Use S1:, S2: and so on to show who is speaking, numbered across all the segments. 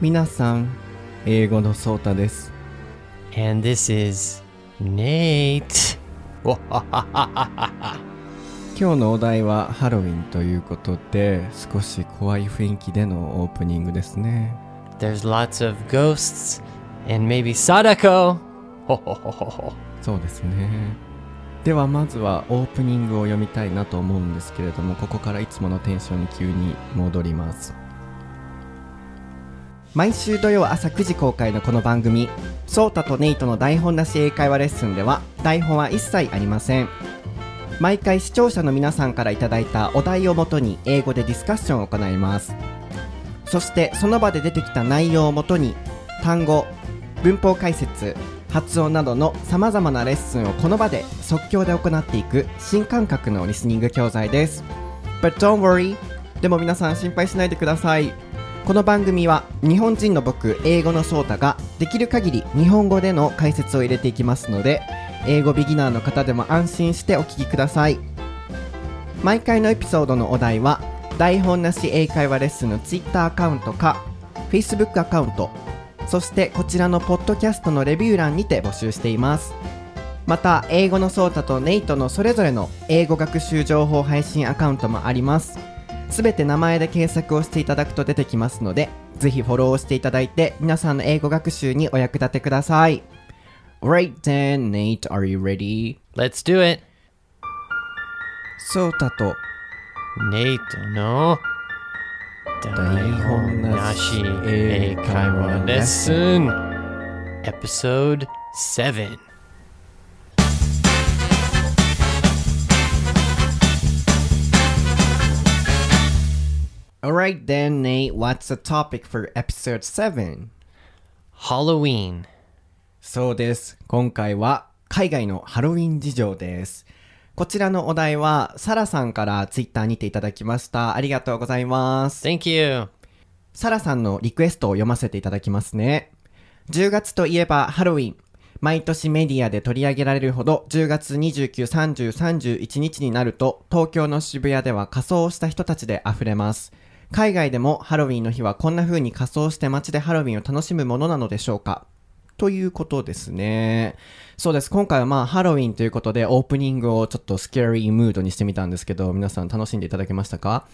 S1: 皆さん、英語のソータです。
S2: And this is Nate.
S1: 今日のお題はハロウィンということで、少し怖い雰囲気でのオープニングですね。
S2: There's lots of ghosts and maybe Sadako.
S1: そうですね。ではまずはオープニングを読みたいなと思うんですけれども、ここからいつものテンションに急に戻ります。毎週土曜朝9時公開のこの番組「ソータとネイトの台本なし英会話レッスン」では台本は一切ありません。毎回視聴者の皆さんからいただいたお題をもとに英語でディスカッションを行います。そしてその場で出てきた内容をもとに単語文法解説発音などのさまざまなレッスンをこの場で即興で行っていく新感覚のリスニング教材です。But don't worry でも皆さん心配しないでください。この番組は日本人の僕英語のソータができる限り日本語での解説を入れていきますので英語ビギナーの方でも安心してお聞きください。毎回のエピソードのお題は台本なし英会話レッスンの Twitter アカウントか Facebook アカウントそしてこちらのポッドキャストのレビュー欄にて募集しています。また英語のソータとネイトのそれぞれの英語学習情報配信アカウントもあります。すべて名前で検索をしていただくと出てきますのでぜひフォローをしていただいて皆さんの英語学習にお役立てください。Right then, Nate, are you ready?
S2: Let's do it.
S1: ソータと
S2: Nate の台本なし英会話レッスン Episode 7
S1: Alright then, Nate, what's the topic for episode 7?
S2: Halloween
S1: そうです。今回は海外のハロウィン事情です。こちらのお題はサラさんからツイッターにていただきました。ありがとうございます。
S2: Thank you
S1: サラさんのリクエストを読ませていただきますね。10月といえばハロウィン。毎年メディアで取り上げられるほど10月29、30、31日になると東京の渋谷では仮装をした人たちで溢れます。海外でもハロウィンの日はこんな風に仮装して街でハロウィンを楽しむものなのでしょうか？ということですね。そうです。今回はまあハロウィンということでオープニングをちょっとスキャリームードにしてみたんですけど、皆さん楽しんでいただけましたか？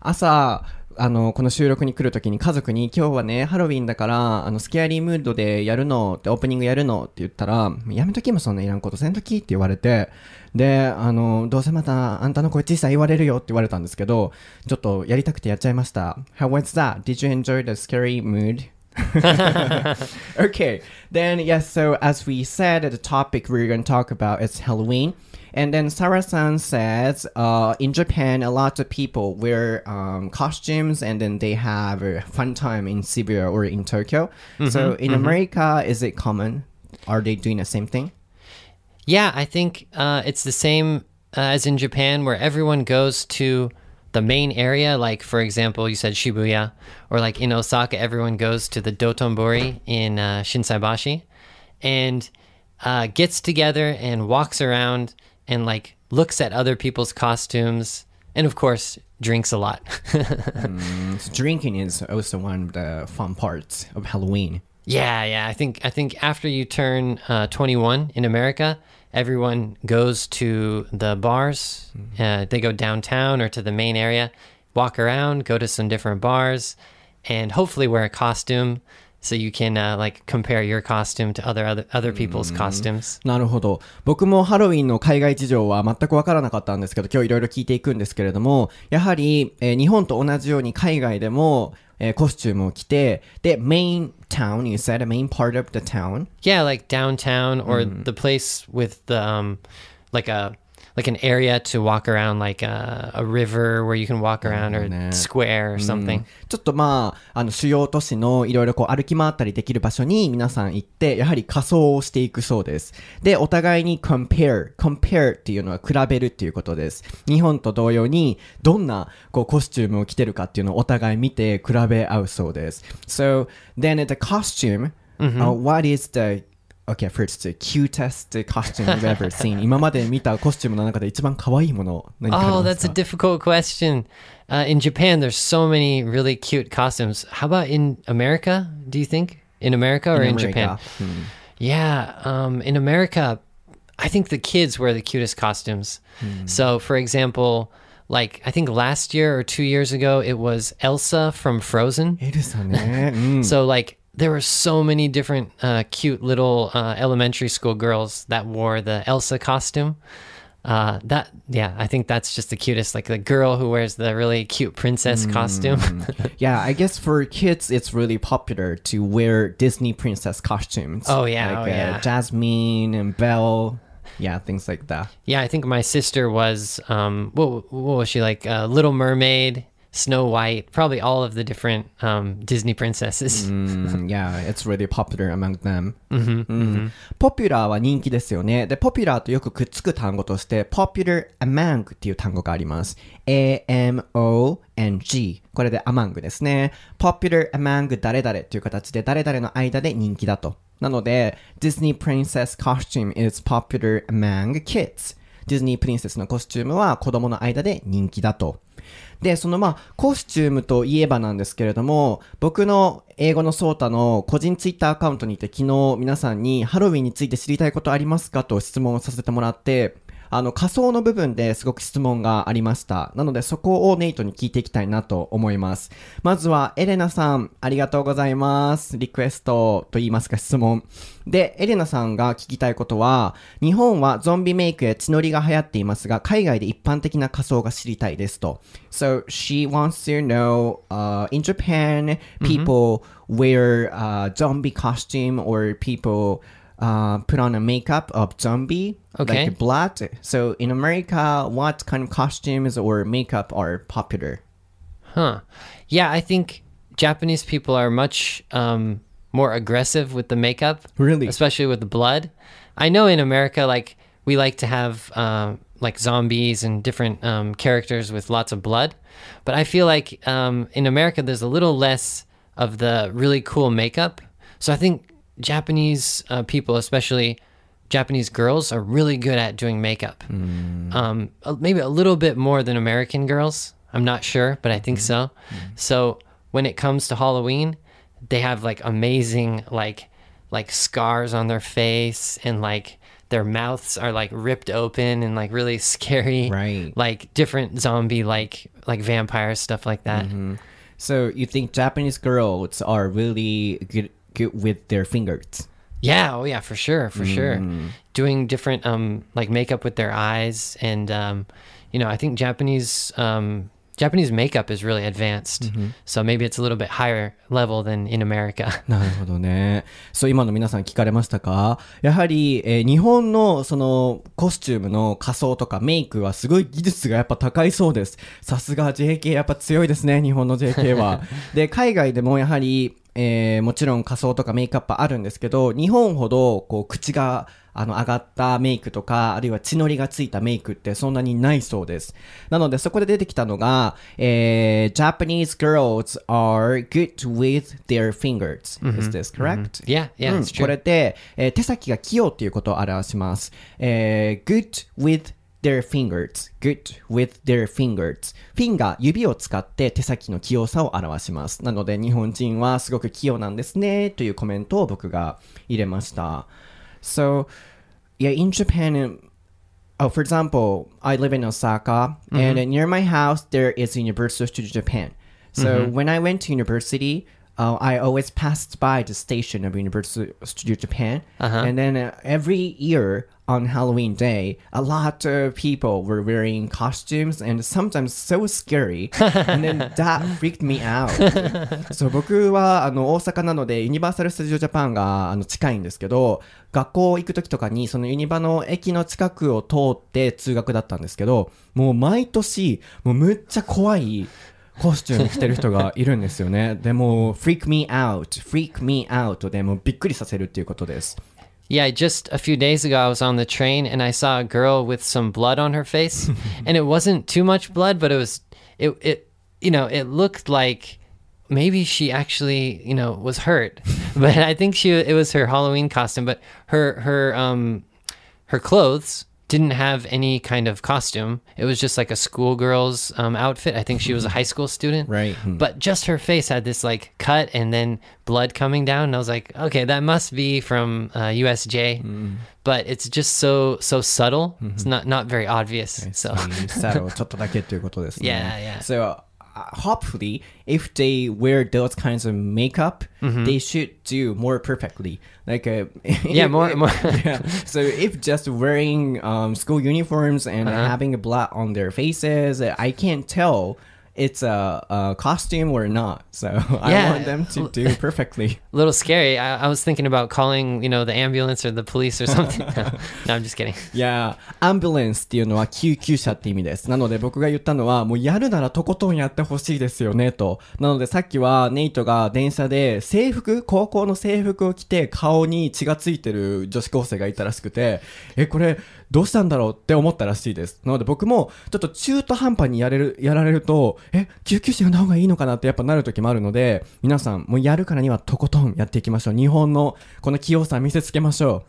S1: 朝、あの、この収録に来るときに家族に今日はね、ハロウィンだから、あの、スケアリームードでやるのって、オープニングやるのって言ったら、やめときもそんないらんことせんときって言われて、で、あの、どうせまたあんたの声小さい言われるよって言われたんですけど、ちょっとやりたくてやっちゃいました。How was that? Did you enjoy the scary mood? okay, then yes. So as we said, the topic we're going to talk about is Halloween, and then Sarah-san says, uh, in Japan, a lot of people wear um, costumes, and then they have a fun time in Shibuya or in Tokyo. so in America, is it common? Are they doing the same thing?
S2: Yeah, I think uh, it's the same uh, as in Japan, where everyone goes to the main area. Like, for example, you said Shibuya, or like in Osaka, everyone goes to the Dotonbori in uh, Shinsaibashi and uh, gets together and walks around and like looks at other people's costumes, and of course, drinks a lot.
S1: So drinking is also one of the fun parts of Halloween.
S2: Yeah, yeah. I think I think after you turn uh, 21 in America, everyone goes to the bars. Uh, they go downtown or to the main area, walk around, go to some different bars, and hopefully wear a costume so you can uh, like compare your costume to other other, other people's costumes.
S1: なるほど。僕もハロウィンの海外事情は全くわからなかったんですけど、今日いろいろ聞いていくんですけれども、やはり、えー日本と同じように海外でも、えーコスチュームを着て、で、main town, you said, a main part of the town.
S2: Yeah, like downtown or the place with the um, like a like an area to walk around, like a, a river where you can walk around or square or something.
S1: ちょっとまあ、あの、主要都市のいろいろこう歩き回ったりできる場所に皆さん行って、やはり仮装をしていくそうです。で、お互いに compare, compare っていうのは比べるっていうことです。日本と同様に、どんなこうコスチュームを着てるかっていうのをお互い見て比べ合うそうです。So, then the costume, uh, what is the Okay, first, cutest costume you've ever seen. 今まで見たコスチュームの中で一番可愛いもの何かあり
S2: Oh,
S1: ま
S2: that's
S1: す
S2: a
S1: か
S2: difficult question. Uh, in Japan, there's so many really cute costumes. How about in America? Do you think in America or in, Japan?
S1: うん
S2: Yeah, um, in America, I think the kids wear the cutest costumes. So, for example, like I think last year or two years ago, it was Elsa from Frozen.
S1: エルサね。うん
S2: So, like, there were so many different uh, cute little uh, elementary school girls that wore the Elsa costume. Uh, that yeah, I think that's just the cutest. Like the girl who wears the really cute princess costume.
S1: Yeah, I guess for kids, it's really popular to wear Disney princess costumes.
S2: Oh, yeah,
S1: like
S2: oh,
S1: uh,
S2: yeah.
S1: Jasmine and Belle. Yeah, things like that.
S2: Yeah, I think my sister was um what what was she like? Uh, Little Mermaid, Snow White, probably all of the different um Disney princesses.
S1: Mm, yeah, it's really popular among them. うんポピュラーは人気ですよね。で、ポピュラーとよくくっつく単語として、popular among っていう単語があります。a-m-o-n-g。これで among ですね。popular among 誰々っていう形で誰々の間で人気だと。なので、Disney Princess costume is popular among kids. ディズニープリンセスのコスチュームは子供の間で人気だと。で、そのまあ、コスチュームといえばなんですけれども、僕の英語のソータの個人ツイッターアカウントにて昨日皆さんにハロウィンについて知りたいことありますかと質問をさせてもらって、あの仮想の部分ですごく質問がありました。なのでそこをネイトに聞いていきたいなと思います。まずはエレナさん、ありがとうございます。リクエストと言いますか質問。で、エレナさんが聞きたいことは、日本はゾンビメイクや血のりが流行っていますが、海外で一般的な仮装が知りたいですと。So she wants to know, uh, in Japan, people wear uh, zombie costume or people uh, put on a makeup of zombie,
S2: Okay.
S1: like blood. So in America, what kind of costumes or makeup are popular?
S2: Huh. Yeah, I think Japanese people are much um, more aggressive with the makeup.
S1: Really?
S2: Especially with the blood. I know in America, like, we like to have um, like zombies and different um, characters with lots of blood. But I feel like um, in America, there's a little less of the really cool makeup. So I think Japanese uh, people, especially Japanese girls, are really good at doing makeup. Um, maybe a little bit more than American girls. I'm not sure, but I think so. So when it comes to Halloween, they have like amazing like like scars on their face and like their mouths are like ripped open and like really scary
S1: Right.
S2: like different zombie like like vampire stuff like that
S1: So you think Japanese girls are really good with their fingers?
S2: Yeah, oh yeah, for sure, for sure. Doing different um like makeup with their eyes and um you know, I think Japanese um Japanese makeup is really advanced. So maybe it's a little bit higher level than in America.
S1: なるほどね。そう、今の皆さん聞かれましたかやはり、えー日本のそのコスチュームの仮装とかメイクはすごい技術がやっぱ高いそうです。さすが JK やっぱ強いですね、日本の JK は。で、海外でもやはり、えーもちろん仮装とかメイクアップあるんですけど、日本ほどこう口があの上がったメイクとか、あるいは血のりがついたメイクってそんなにないそうです。なのでそこで出てきたのが、えー Japanese girls are good with their fingers. Is this correct?
S2: Yeah, yeah,
S1: うん
S2: it's
S1: こ
S2: true.
S1: れって、えー手先が器用っていうことを表します。えー good with their fingers. good with their fingers. フィンガー、指を使って手先の器用さを表します。なので日本人はすごく器用なんですねというコメントを僕が入れました。So, yeah, in Japan, Oh, for example, I live in Osaka, and near my house there is Universal Studio Japan. So when I went to university, uh, I always passed by the station of Universal Studio Japan, and then uh, every year on Halloween day, a lot of people were wearing costumes and sometimes so scary, and then that freaked me out. そう僕はあの大阪なのでユニバーサル・スタジオ・ジャパンがあの近いんですけど学校行く時とかにそのユニバの駅の近くを通って通学だったんですけどもう毎年もうむっちゃ怖いコスチューム着てる人がいるんですよねでも freak me out freak me out でもうびっくりさせるっていうことです
S2: Yeah, just a few days ago, I was on the train and I saw a girl with some blood on her face, and it wasn't too much blood, but it was it it you know it looked like maybe she actually you know was hurt, but I think she it was her Halloween costume. But her her um her clothes didn't have any kind of costume. It was just like a schoolgirl's um, outfit. I think she was a high school student.
S1: Right. Hmm.
S2: But just her face had this like cut and then blood coming down. And I was like, okay, that must be from uh, USJ. But it's just so so subtle. It's not not very obvious. So
S1: サロちょっとだけということですね。
S2: Yeah, yeah.
S1: So, uh, hopefully, if they wear those kinds of makeup, they should do more perfectly. Like, uh,
S2: Yeah, more- more-
S1: yeah. So, if just wearing um, school uniforms and having a blood on their faces, I can't tell it's a, a costume or not. So, I
S2: Yeah.
S1: want them to do perfectly.
S2: a little scary. I, I was thinking about calling, you know, the ambulance or the police or something. no, I'm just kidding.
S1: いやー、アンブレンスっていうのは救急車って意味です。なので僕が言ったのは、もうやるならとことんやってほしいですよね、と。なのでさっきはネイトが電車で制服、高校の制服を着て顔に血がついてる女子高生がいたらしくて、え、これどうしたんだろうって思ったらしいです。なので僕もちょっと中途半端にやれる、やられると、え、救急車呼んだ方がいいのかなってやっぱなる時もあるので、皆さんもうやるからにはとことんやっていきましょう。日本のこの器用さ見せつけましょ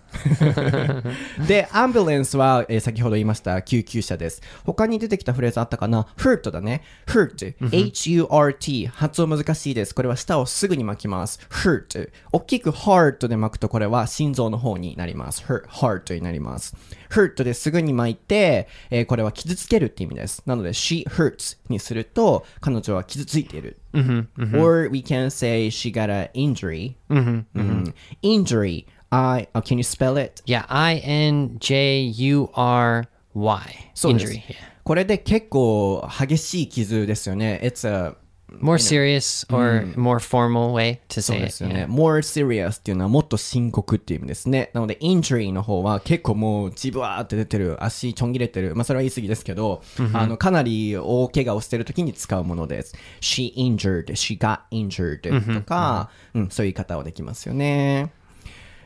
S1: う。で、アンブレンスは、えー先ほど言いました救急車です。他に出てきたフレーズあったかな ?hurt だね。hurt。h-u-r-t。発音難しいです。これは舌をすぐに巻きます。hurt。大きく heart で巻くとこれは心臓の方になります。hurt heart になります。Hurt ですぐに巻いて、えーこれは傷つけるって意味です。なので she hurts にすると彼女は傷ついている。Or we can say she got an injury. うん Injury. I, uh, can you spell it?
S2: Yeah, I N J U R Y.
S1: そうです
S2: Injury.
S1: これで結構激しい傷ですよね。It's a
S2: More serious or more formal way to
S1: そう
S2: say
S1: で
S2: it.
S1: すよね。
S2: yeah.
S1: more serious っていうのはもっと深刻っていう意味ですね。なので injury の方は結構もう血ブワーって出てる、足ちょん切れてる。まあそれは言い過ぎですけど、あのかなり大怪我をしてる時に使うものです。she injured, she got injured とか、うん、そういう言い方はできますよね。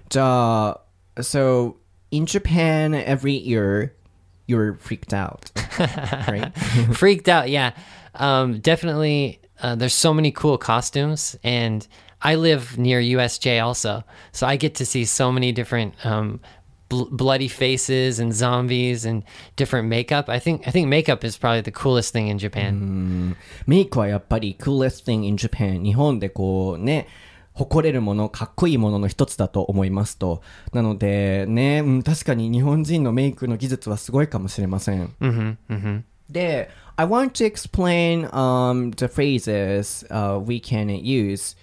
S1: じゃあ、so in Japan every year you're freaked out, right?
S2: Freaked out. Yeah. Um, definitely. Uh, there's so many cool costumes, and I live near USJ also, so I get to see so many different um, bl- bloody faces and zombies and different makeup. I think I think makeup is probably the coolest thing in Japan.
S1: メイクはやっぱり coolest thing in Japan 日本でこうね誇れるものかっこいいものの一つだと思いますとなのでね、うん、確かに日本人のメイクの技術はすごいかもしれません、で I want to explain um, the phrases uh, we can use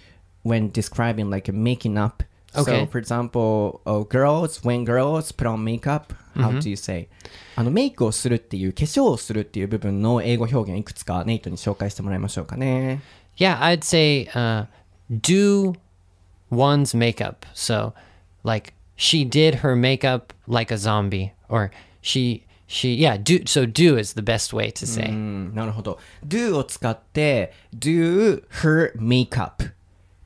S1: when describing like making up
S2: Okay.
S1: So for example, oh, girls, when girls put on makeup, how do you say? あのメイクをするっていう化粧をするっていう部分の英語表現いくつかネイトに紹介してもらいましょうかね。
S2: Yeah, I'd say uh, do one's makeup. So, like she did her makeup like a zombie, or she she yeah do so do is the best way to say.
S1: うん、なるほど。do を使って do her makeup っ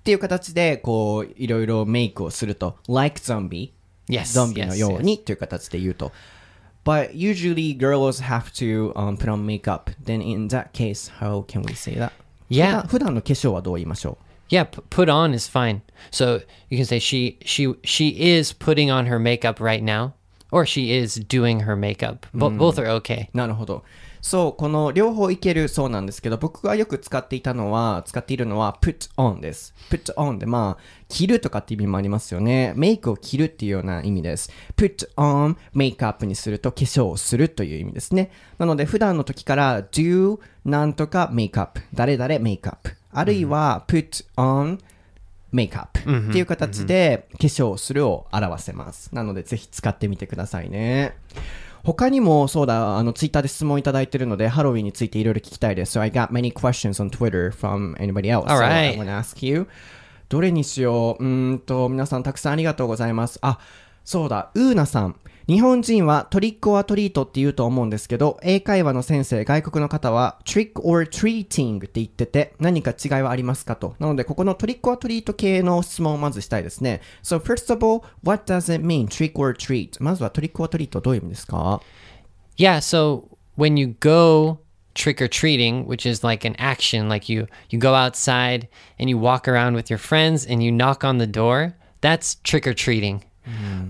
S1: ていう形でこういろいろメイクをすると like zombie
S2: Yes,
S1: ゾンビの
S2: yes,
S1: ようにっていう形で言うと But usually girls have to、um, put on makeup then in that case how can we say that?
S2: Yeah.
S1: 普段普段の化粧はどう言いましょ
S2: Yeah, p- put on is fine. So you can say she she she is putting on her makeup right now, Or she is doing her makeup. Bo- Both are okay.
S1: うなるほど。そう、この両方いけるそうなんですけど、僕がよく使っていたのは、使っているのは put on です。put on で、まあ、着るとかって意味もありますよね。メイクを着るっていうような意味です。put on メイクアップにすると化粧をするという意味ですね。なので、普段の時から do なんとかメイクアップ。誰々メイクアップ。あるいは put on メイクアップっていう形で化粧をするを表せます。なのでぜひ使ってみてくださいね。他にもそうだ、あのツイッターで質問いただいてるので、ハロウィンについていろいろ聞きたいです。So I got many questions on Twitter from anybody else. So I want to ask you. どれにしよう？うーんと、皆さんたくさんありがとうございます。あ、そうだ、ウーナさん。日本人はトリックオアトリートって言うと思うんですけど、英会話の先生、外国の方はトリックオアトリーティングって言ってて、何か違いはありますかと。なので、ここのトリックオアトリート系の質問をまずしたいですね。So, first of all, what does it mean, trick or treat? まずはトリックオアトリートどういう意味ですか
S2: Yeah, so when you go trick or treating, which is like an action, like you you go outside and you walk around with your friends and you knock on the door. That's trick or treating.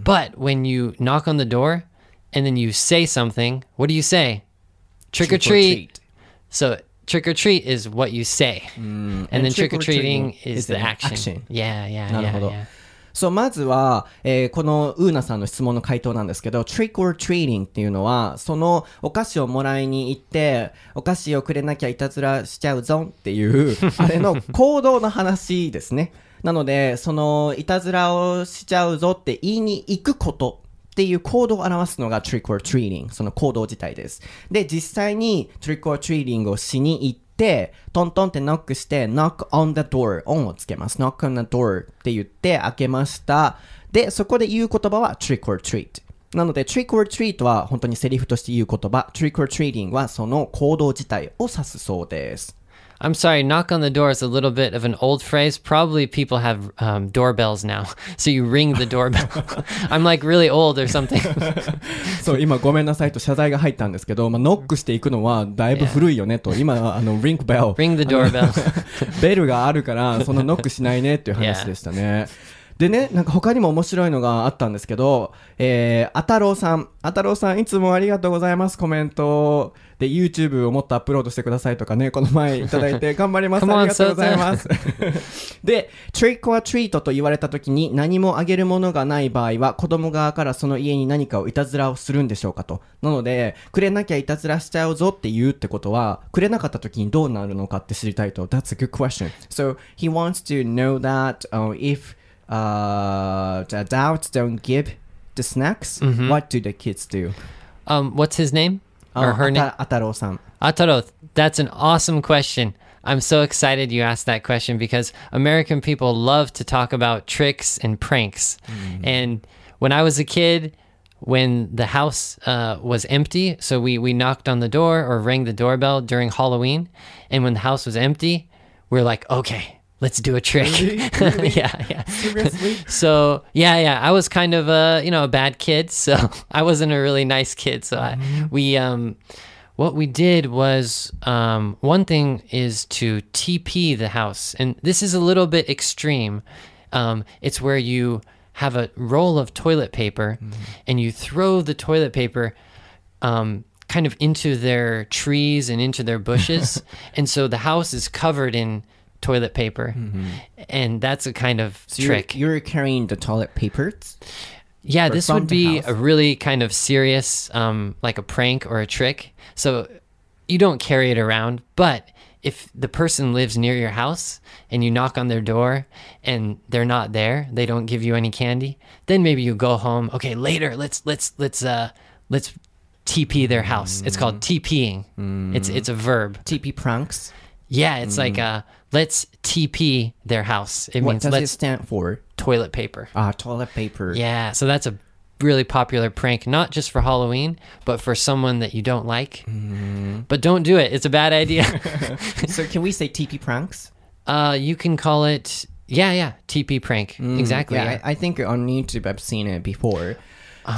S2: But when you knock on the door and then you say something, what do you say? Trick, or treat. So trick or treat is what you say, and, then
S1: and
S2: trick or treating is
S1: the
S2: action.
S1: action.
S2: Yeah, yeah,
S1: なる
S2: yeah,
S1: ほど
S2: yeah.
S1: そう、まずは、えーこのウーナさんの質問の回答なんですけど、trick or treating っていうのは、そのお菓子をもらいに行って、お菓子をくれなきゃいたずらしちゃうぞっていう、あれの行動の話ですね。なので、その、いたずらをしちゃうぞって言いに行くことっていう行動を表すのが trick or treating、その行動自体です。で、実際に trick or treating をしに行って、トントンってノックして、knock on the door、オンをつけます。knock on the door って言って開けました。で、そこで言う言葉は trick or treat。なので、trick or treat は本当にセリフとして言う言葉、trick or treating はその行動自体を指すそうです。
S2: I'm sorry, knock on the door is a little bit of an old phrase. Probably people have um, doorbells now. So you ring the doorbell. I'm like really old or something.
S1: そう、今ごめんなさいと謝罪が入ったんですけど、まあ、ノックしていくのはだいぶ古いよねと、今、あの、リンクベル。
S2: ring the doorbell.
S1: ベルがあるから、そのノックしないねっていう話でしたね。 でね、なんか他にも面白いのがあったんですけど、えー、あたろうさん。あたろうさん、いつもありがとうございます、コメント。で、YouTube をもっとアップロードしてくださいとかね、この前いただいて 頑張ります。ありがとうございます。で、trick or treat と言われた時に何もあげるものがない場合は、子供側からその家に何かをいたずらをするんでしょうかと。なので、くれなきゃいたずらしちゃうぞって言うってことは、くれなかった時にどうなるのかって知りたいと。That's a good question. So, he wants to know that、uh, if uh, the adults don't give the snacks, Mhm. what do the kids do?
S2: Um, what's his name or
S1: oh,
S2: her name?
S1: Ataro-san.
S2: Ataro, that's an awesome question. I'm so excited you asked that question because American people love to talk about tricks and pranks. Mm. And when I was a kid, when the house uh, was empty, so we, we knocked on the door or rang the doorbell during Halloween, and when the house was empty, we're like, okay, let's do a trick. yeah, yeah.
S1: Seriously?
S2: So yeah, yeah, I was kind of a you know a bad kid, so I wasn't a really nice kid. So I, we um, what we did was um, one thing is to TP the house, and this is a little bit extreme. Um, it's where you have a roll of toilet paper, and you throw the toilet paper. Um, kind of into their trees and into their bushes and so the house is covered in toilet paper and that's a kind of
S1: So you're-
S2: trick
S1: You're, carrying the toilet papers?
S2: yeah this would be
S1: house.
S2: a really kind of serious um, like a prank or a trick so you don't carry it around but if the person lives near your house and you knock on their door and they're not there they don't give you any candy then maybe you go home okay later let's let's let's uh let's TP their house. It's called TPing. It's it's a verb.
S1: TP pranks?
S2: Yeah, it's like uh let's TP their house. It
S1: What
S2: means
S1: does it
S2: let's
S1: stand for?
S2: toilet paper.
S1: Ah, toilet paper.
S2: Yeah, so that's a really popular prank, not just for Halloween, but for someone that you don't like. But don't do it. It's a bad idea.
S1: so can we say TP pranks?
S2: uh you can call it yeah, yeah, TP prank. exactly.
S1: Yeah,
S2: yeah.
S1: I, I think on YouTube I've seen it before.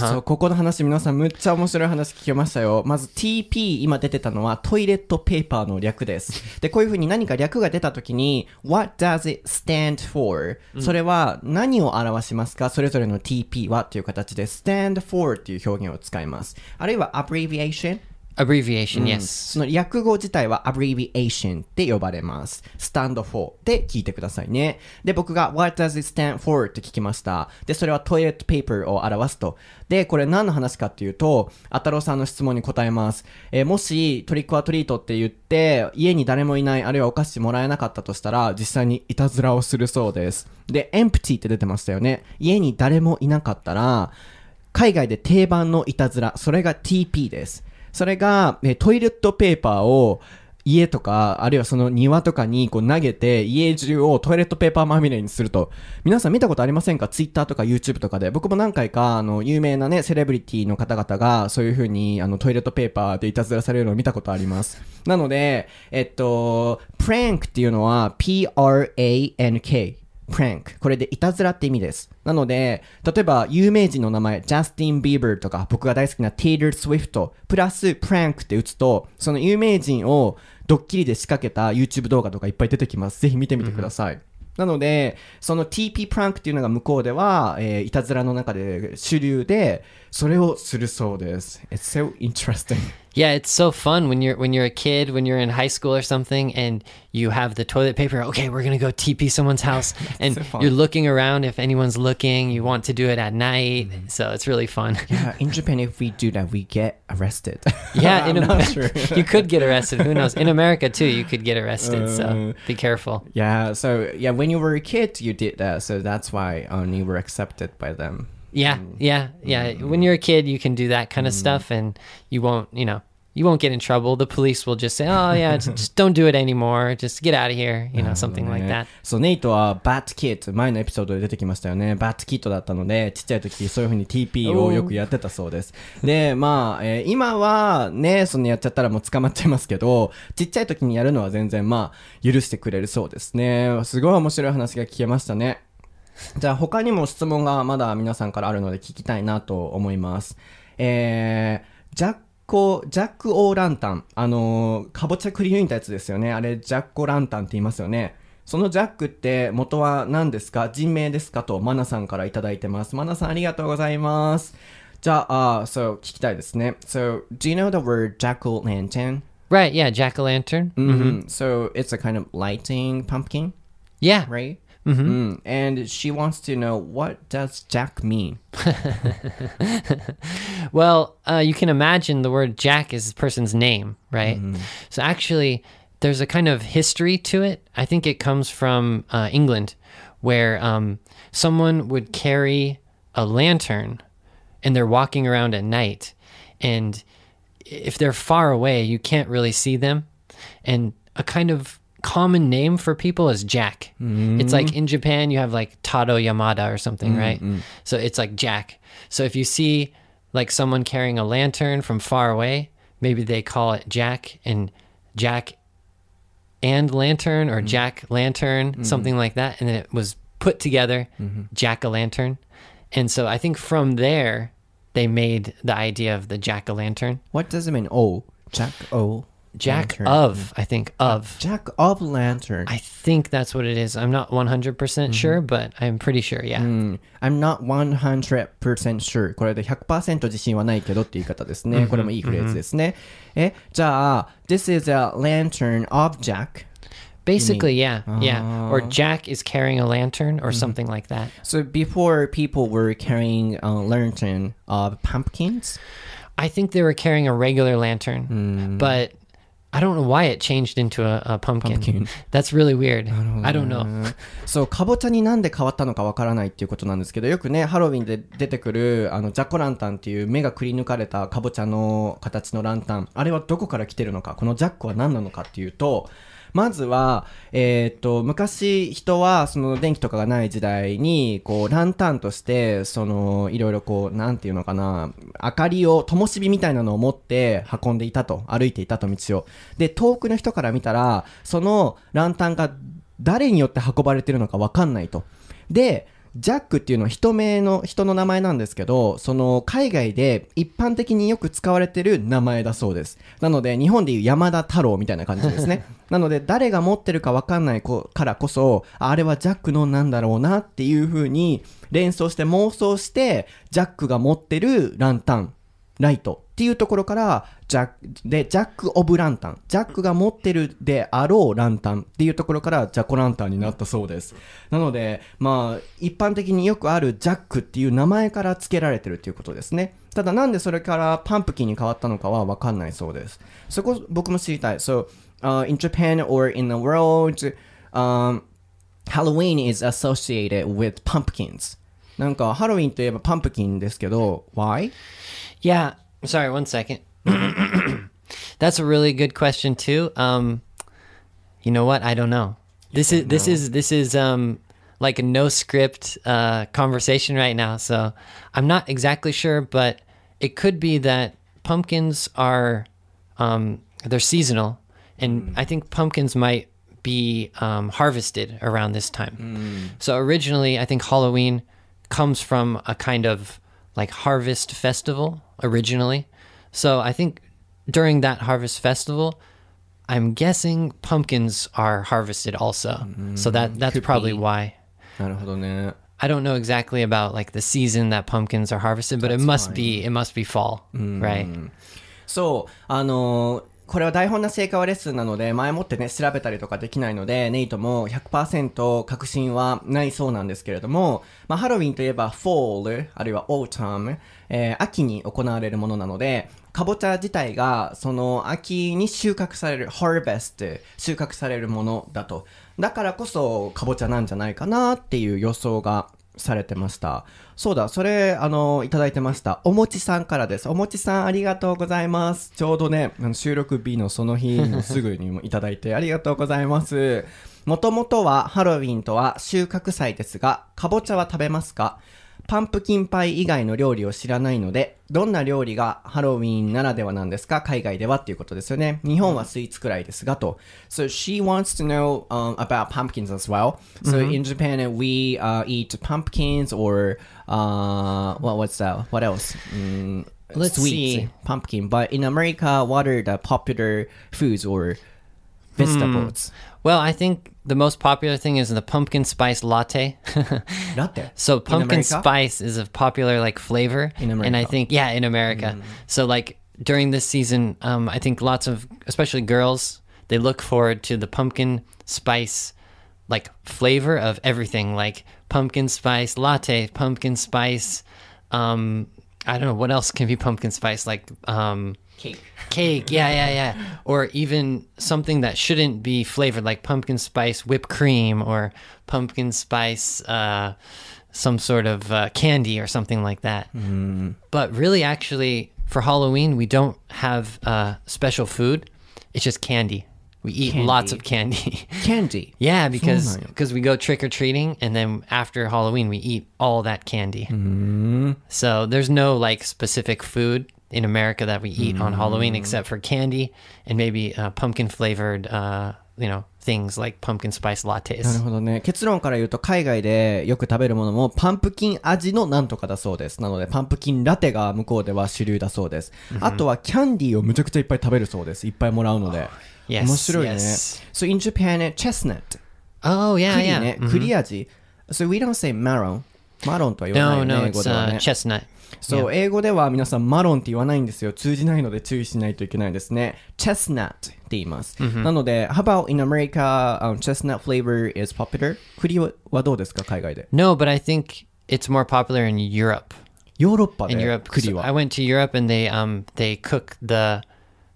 S1: そうここの話皆さんむっちゃ面白い話聞きましたよ。まず TP 今出てたのはトイレットペーパーの略です。でこういうふうに何か略が出た時に What does it stand for、それは何を表しますか？それぞれの TP はという形で stand for っていう表現を使います。あるいは abbreviation
S2: Abbreviation, yes.
S1: その略語自体は abbreviation って呼ばれます。stand for で聞いてくださいね。で、僕が what does it stand for って聞きました。で、それはトイレットペーパーを表すと。で、これ何の話かっていうと、あたろうさんの質問に答えます。えーもしトリックアトリートって言って、家に誰もいない、あるいはお菓子もらえなかったとしたら、実際にいたずらをするそうです。で、empty って出てましたよね。家に誰もいなかったら、海外で定番のいたずら、それが TP です。それが、えトイレットペーパーを家とか、あるいはその庭とかにこう投げて、家中をトイレットペーパーまみれにすると。皆さん見たことありませんか ?Twitter とか YouTube とかで。僕も何回か、あの、有名なね、セレブリティの方々が、そういう風に、あの、トイレットペーパーでいたずらされるのを見たことあります。なので、えっと、prank っていうのは、p-r-a-n-k。prank。これでいたずらって意味です。なので、例えば有名人の名前、ジャスティン・ビーバーとか、僕が大好きな Taylor Swift、プラス prank って打つと、その有名人をドッキリで仕掛けた YouTube 動画とかいっぱい出てきます。ぜひ見てみてください。なので、その TP プランクっていうのが向こうでは、えーいたずらの中で主流で、それをするそうです。It's so interesting.
S2: Yeah, it's so fun when you're when you're a kid, when you're in high school or something, and you have the toilet paper. Okay, we're gonna go TP someone's house, and
S1: so fun.
S2: you're looking around if anyone's looking. You want to do it at night, so it's really fun.
S1: Yeah, in Japan, if we do that, we get arrested.
S2: Yeah, in
S1: I'm
S2: Am-
S1: not sure.
S2: you could get arrested. Who knows? In America too, you could get arrested.
S1: Uh.
S2: so be careful.
S1: Yeah, so yeah, when you were a kid, you did that, so that's why um, you were accepted by them.
S2: Yeah, yeah, yeah. When you're a kid, you can do that kind of stuff, and you won't, you know, you won't get in trouble. The police will just say, "Oh, yeah, just, just don't do it anymore. Just get out of here," you know, something like that.
S1: そう、ネイトはバットキッド、前のエピソードで出てきましたよね。バットキッドだったので、ちっちゃい時そういう風に TP をよくやってたそうです。で、まあ、えー今はね、そのやっちゃったらもう捕まっちゃいますけど、ちっちゃい時にやるのは全然まあ、許してくれるそうですね。すごい面白い話が聞けましたね。じゃあ他にも質問がまだ皆さんからあるので聞きたいなと思います。えー、ジャッコ、ジャック・オー・ランタン。あのー、かぼちゃくり抜いたやつですよね。あれ、ジャッコ・ランタンって言いますよね。そのジャックって元は何ですか？人名ですか？とマナさんからいただいてます。マナさんありがとうございます。じゃあ、あ、そう、聞きたいですね。So, do you know the word jack-o'-lantern?
S2: Right? Yeah, jack o' lantern.
S1: Mm-hmm. So, it's a kind of lighting pumpkin,
S2: Yeah.
S1: right? Mm-hmm. And she wants to know what does Jack mean?
S2: Well, uh, you can imagine the word Jack is the person's name, right? So actually, there's a kind of history to it. I think it comes from uh, England, where um, someone would carry a lantern and they're walking around at night. And if they're far away, you can't really see them. And a kind of common name for people is Jack. It's like mm-hmm. in Japan, you have like Tado Yamada or something, right? Mm-hmm. So it's like Jack. So if you see like someone carrying a lantern from far away, maybe they call it Jack and Jack and lantern or mm-hmm. Jack lantern, something like that. And then it was put together, Jack o' lantern. And so I think from there, they made the idea of the Jack o' lantern.
S1: What does it mean? Oh, Jack O.
S2: Jack
S1: lantern.
S2: of, I think, of.
S1: Jack of Lantern.
S2: I think that's what it is. I'm not 100% percent sure, but I'm pretty sure, yeah.
S1: うん、I'm not 100% sure. これで100%自信はないけどっていう言い方ですね。これもいいフレーズですね。え、じゃあ、This is a lantern of Jack.
S2: Basically, yeah, yeah. Or Jack is carrying a lantern or something like that.
S1: So before people were carrying a lantern of pumpkins.
S2: I think they were carrying a regular lantern, but I don't know why it changed into a, a pumpkin.
S1: Pumpkin.
S2: That's really weird. I don't know.
S1: そう、かぼちゃになんで変わったのかわからないっていうことなんですけど、よくね、ハロウィンで出てくる、あの、ジャコランタンっていう目がくり抜かれたかぼちゃの形のランタン。あれはどこから来てるのか、このジャックは何なのかっていうと、まずは、えーっと、昔人は、その電気とかがない時代に、こう、ランタンとして、その、いろいろこう、なんていうのかな、明かりを、灯火みたいなのを持って運んでいたと、歩いていたと道を。で、遠くの人から見たら、そのランタンが誰によって運ばれてるのかわかんないと。で、ジャックっていうのは人名の、人の名前なんですけど、その海外で一般的によく使われてる名前だそうです。なので、日本でいう山田太郎みたいな感じですね。なので、誰が持ってるかわかんないこからこそ、ああれはジャックのなんだろうなっていう風に連想して妄想して、ジャックが持ってるランタン、ライトっていうところから、ジャ、で、ジャック・オブ・ランタン。ジャックが持ってるであろうランタンっていうところから、ジャコランタンになったそうです。なので、まあ、一般的によくあるジャックっていう名前から付けられてるっていうことですね。ただなんでそれからパンプキンに変わったのかはわかんないそうです。そこ僕も知りたい。So, uh, in Japan or in the world, um, Halloween is associated with pumpkins. なんか、ハロウィンといえばパンプキンですけど、why?
S2: Yeah. Sorry, one second. That's a really good question too. Um, you know what? I don't know. This is this is this is um like a no script uh, conversation right now, so I'm not exactly sure, but it could be that pumpkins are um, they're seasonal, and I think pumpkins might be um, harvested around this time. So originally, I think Halloween comes from a kind of like harvest festival originally. So I think during that harvest festival, I'm guessing pumpkins are harvested also. So that that's
S1: could
S2: probably
S1: be.
S2: why.
S1: なるほどね
S2: I don't know exactly about like the season that pumpkins are harvested, but it
S1: That's
S2: must
S1: fine.
S2: be it must be fall, right?
S1: そう、あのー これは台本なし英会話レッスンなので、前もってね、調べたりとかできないので、ネイトも100%確信はないそうなんですけれども、まあ、ハロウィンといえば、fall、あるいは autumn、えー秋に行われるものなので、かぼちゃ自体が、その秋に収穫される、harvest、収穫されるものだと。だからこそ、かぼちゃなんじゃないかなっていう予想がされてました。そうだ、それ、あの、いただいてました。おもちさんからです。おもちさん、ありがとうございます。ちょうどね、あの収録日のその日のすぐにもいただいて ありがとうございます。もともとはハロウィンとは収穫祭ですが、かぼちゃは食べますか？パンプキンパイ以外の料理を知らないので、どんな料理がハロウィンならではなんですか海外ではっていうことですよね。日本はスイーツくらいですがと。So she wants to know um, about pumpkins as well. So in Japan, we uh, eat pumpkins or uh, what what's that? What else? Mm,
S2: Let's
S1: sweets,
S2: see.
S1: pumpkin. But in America, what are the popular foods or vegetables?
S2: Well, I think the most popular thing is the pumpkin spice latte.
S1: Latte.
S2: so pumpkin spice is a popular like flavor,
S1: In America.
S2: and I think yeah, in America. So like during this season, um, I think lots of especially girls they look forward to the pumpkin spice like flavor of everything, like pumpkin spice latte, pumpkin spice. Um, I don't know what else can be pumpkin spice like. Um,
S1: cake.
S2: Cake, yeah, yeah, yeah. Or even something that shouldn't be flavored, like pumpkin spice whipped cream or pumpkin spice, uh, some sort of uh, candy or something like that. Mm. But really, actually, for Halloween, we don't have uh, special food, it's just candy. We eat candy. lots of candy.
S1: Candy.
S2: yeah, because
S1: oh
S2: because we go trick or treating, and then after Halloween, we eat all that candy. Mm. So there's no like specific food in America that we eat on Halloween except for candy and maybe uh, pumpkin flavored, uh, you know, things like pumpkin spice
S1: なる
S2: lattes.
S1: ほどね。結論から言うと、海外でよく食べるものも、パンプキン味のなんとかだそうです。なので、パンプキンラテが向こうでは主流だそうです。あとは、キャンディーをむちゃくちゃいっぱい食べるそうです。いっぱいもらうので。
S2: Yes,
S1: 面白いね。
S2: yes.
S1: So in Japan, chestnut.
S2: Oh yeah,
S1: 栗
S2: yeah.
S1: ね。
S2: Mhm.
S1: 栗味。So we don't say maroon. マロンとは言わない
S2: No,
S1: よね、
S2: no,
S1: 英語
S2: it's
S1: では
S2: uh,
S1: ね。
S2: chestnut.
S1: そう、英語では皆さんマロンって言わないんですよ。通じないので注意しないといけないですね。chestnut って言います。なので、how about in America, um, chestnut flavor is popular? 栗ははどうですか海外で。
S2: No, but I think it's more popular in Europe.
S1: ヨーロッパ
S2: In
S1: で
S2: Europe,
S1: 栗
S2: So
S1: は
S2: I。went to Europe and they um they cook the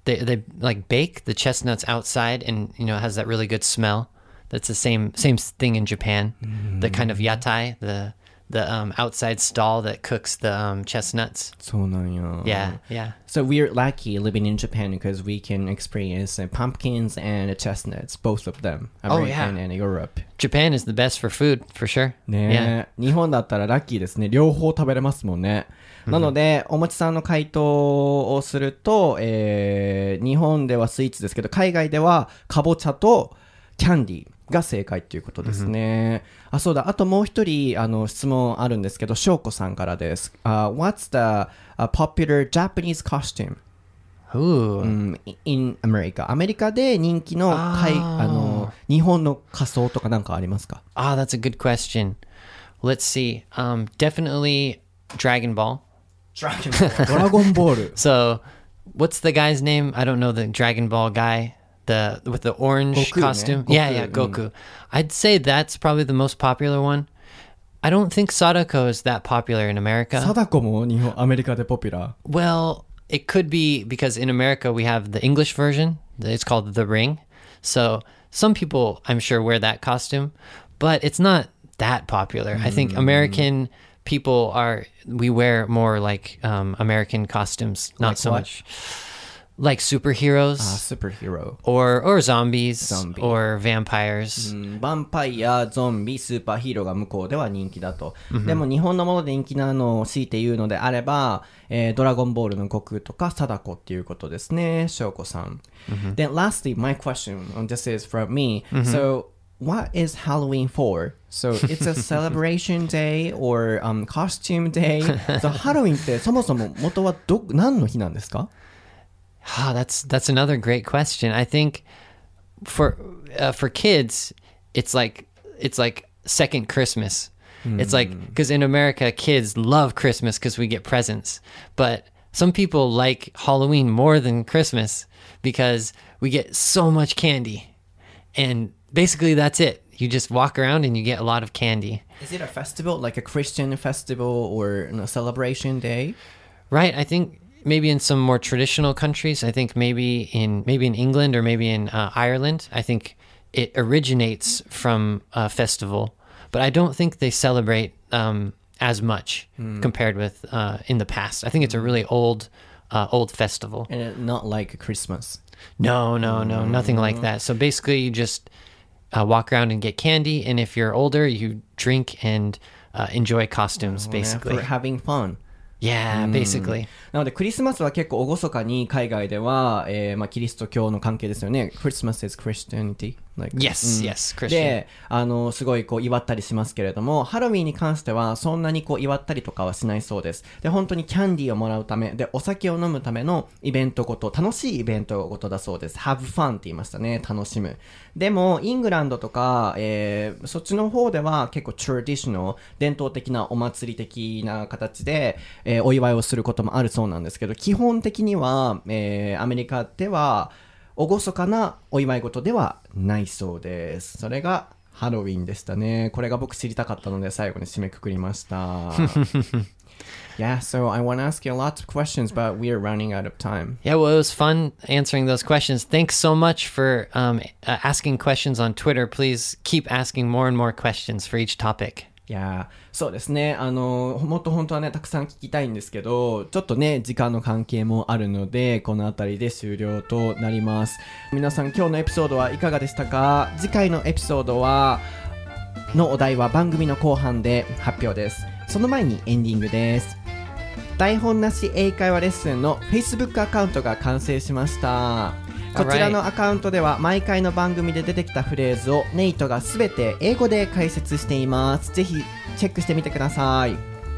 S2: they they like bake the chestnuts outside and you know it has that really good smell. That's the same same thing in Japan. The kind of yatai, the the um outside stall that cooks the um chestnuts.
S1: そうなんや。
S2: Yeah, yeah.
S1: So we're lucky living in Japan because we can experience uh, pumpkins and chestnuts, both of them,
S2: Oh,
S1: American
S2: yeah.
S1: and Europe.
S2: Japan is the best for food for sure.
S1: ねえ、日本だったらラッキーですね。両方食べれますもんね。なので、おもちさんの回答をすると、えー、日本ではスイーツですけど、海外ではかぼちゃとキャンディーが正解っていうことですね。あ、そうだ。あともう一人、あの、質問あるんですけど、翔子さんからです。Uh, what's the、uh, popular Japanese costume? ん、in America アメリカで人気の
S2: あー
S1: 海あの日本の仮装とかなんかありますか
S2: Ah, that's a good question. Let's see. Um definitely Dragon Ball.
S1: ドラゴンボール
S2: So, what's the guy's name? I don't know the Dragon Ball guy. the with the orange
S1: Goku,
S2: costume.
S1: Goku,
S2: yeah,
S1: yeah,
S2: Goku. Mm. I'd say that's probably the most popular one. I don't think Sadako is that popular in America.
S1: Sadako mo America de popular.
S2: Well, it could be because in America we have the English version. It's called The Ring. So some people, I'm sure, wear that costume, but it's not that popular. Mm. I think mm. American people are we wear more like um, American costumes, not
S1: like
S2: so
S1: what?
S2: much. Like superheroes
S1: あ、スーパーヒーロ
S2: or or zombies
S1: Zombie.
S2: or vampires.
S1: ー。ヴァンパイア、ゾンビ、スーパーヒーローが向こうでは人気だと。でも日本のもので人気なのを強いて言うのであれば、えードラゴンボールの悟空とか貞子っていうことですね、翔子さん。Then lastly, my question, and this is from me. So, what is Halloween for? So, it's a celebration day or、um, costume day? so, ハロウィンってそもそも元はど、何の日なんですか
S2: Ah, that's that's another great question. I think for uh, for kids, it's like it's like second Christmas. It's like because in America, kids love Christmas because we get presents, but some people like Halloween more than Christmas because we get so much candy, and basically that's it. You just walk around and you get a lot of candy.
S1: Is it a festival, like a Christian festival or a celebration day?
S2: Right. I think maybe in some more traditional countries, I think maybe in maybe in England or maybe in uh, Ireland, I think it originates from a festival, but I don't think they celebrate um, as much compared with uh, in the past. I think it's a really old uh, old festival.
S1: And not like Christmas.
S2: No, no, no, nothing like that. So basically, you just uh, walk around and get candy, and if you're older, you drink and uh, enjoy costumes. Basically,
S1: For having fun.
S2: Yeah,
S1: なのでクリスマスは結構厳かに海外では、えーまあ、キリスト教の関係ですよね。Christmas is ティ Like,
S2: Yes,
S1: うん
S2: yes, Christian.
S1: で、あの、すごいこう祝ったりしますけれども、ハロウィンに関してはそんなにこう祝ったりとかはしないそうです。で、本当にキャンディーをもらうため、で、お酒を飲むためのイベントごと、楽しいイベントごとだそうです。have fun って言いましたね。楽しむ。でも、イングランドとか、えーそっちの方では結構 traditional、伝統的なお祭り的な形で、えーお祝いをすることもあるそうなんですけど、基本的には、えーアメリカでは、厳かなお祝い事ではないそうです。それがハロウィンでしたね。これが僕知りたかったので最後に締めくくりました。yeah, so I want to ask you lots of questions, but we are running out of time.
S2: Yeah, well, it was fun answering those questions. Thanks so much for um, uh, asking questions on Twitter. Please keep asking more and more questions for each topic.
S1: いやそうですね。あの、もっと本当はね、たくさん聞きたいんですけど、ちょっとね、時間の関係もあるので、この辺りで終了となります。皆さん、今日のエピソードはいかがでしたか？次回のエピソードは、のお題は番組の後半で発表です。その前にエンディングです。台本なし英会話レッスンの Facebook アカウントが完成しました。こちらのアカウントでは毎回の番組で出てきたフレーズをネイトがすべて英語で解説しています。ぜひチェックしてみてください。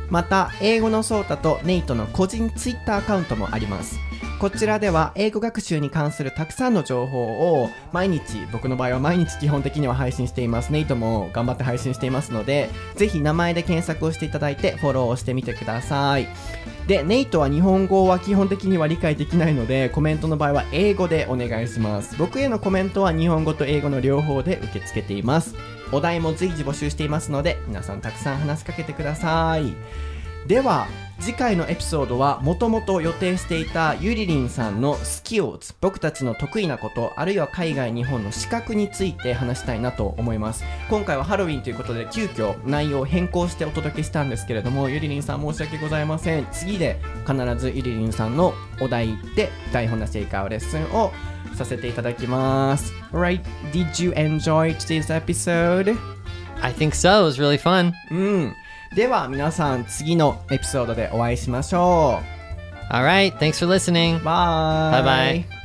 S1: また、英語のソータとネイトの個人 Twitter アカウントもあります。こちらでは英語学習に関するたくさんの情報を毎日、僕の場合は毎日基本的には配信しています。ネイトも頑張って配信していますので、ぜひ名前で検索をしていただいてフォローをしてみてください。で、ネイトは日本語は基本的には理解できないので、コメントの場合は英語でお願いします。僕へのコメントは日本語と英語の両方で受け付けています。お題も随時募集していますので、皆さんたくさん話しかけてください。では次回のエピソードはもともと予定していたゆりりんさんのスキルズ僕たちの得意なことあるいは海外日本の資格について話したいなと思います今回はハロウィンということで急遽内容を変更してお届けしたんですけれどもゆりりんさん申し訳ございません次で必ずゆりりんさんのお題で台本なし英会話レッスンをさせていただきます Alright, did you enjoy today's episode?
S2: I think so. It was really fun.
S1: うん。では皆さん次のエピソードでお会いしましょ
S2: All right. Thanks for listening.
S1: う。バイ。
S2: バイバイ